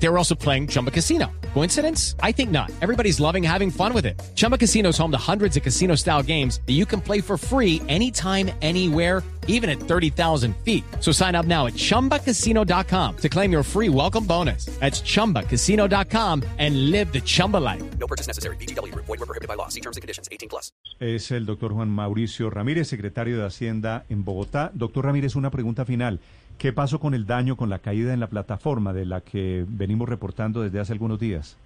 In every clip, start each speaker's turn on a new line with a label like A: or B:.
A: They were also playing Chumba Casino. Coincidence? I think not. Everybody's loving having fun with it. Chumba Casino is home to hundreds of casino style games that you can play for free anytime, anywhere, even at 30,000 feet. So sign up now at chumbacasino.com to claim your free welcome bonus. That's chumbacasino.com and live the Chumba life.
B: No purchase necessary. VGW. Void were prohibited by law. See terms and conditions. 18 plus.
C: Es el doctor Juan Mauricio Ramírez, secretario de Hacienda en Bogotá. Doctor Ramírez, una pregunta final. ¿Qué pasó con el daño, con la caída en la plataforma de la que venimos reportando desde hace algunos días?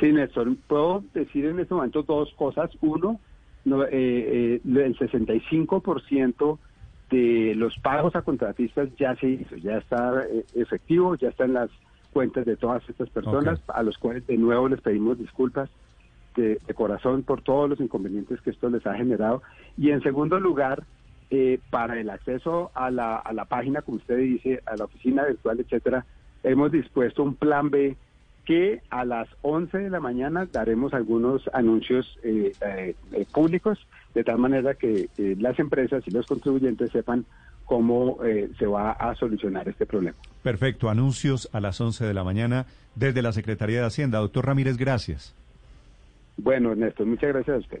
D: Sí, Néstor, puedo decir en este momento dos cosas. Uno, no, eh, eh, el 65% de los pagos a contratistas ya se hizo, ya está eh, efectivo, ya está en las cuentas de todas estas personas, a los cuales de nuevo les pedimos disculpas de, de corazón por todos los inconvenientes que esto les ha generado. Y en segundo lugar, eh, para el acceso a la, a la página, como usted dice, a la oficina virtual, etcétera, hemos dispuesto un plan B que a las 11 de la mañana daremos algunos anuncios eh, eh, eh, públicos, de tal manera que eh, las empresas y los contribuyentes sepan cómo se va a solucionar este problema.
C: Perfecto, anuncios a las 11 de la mañana desde la Secretaría de Hacienda. Doctor Ramírez, gracias.
D: Bueno, Ernesto, muchas gracias a usted.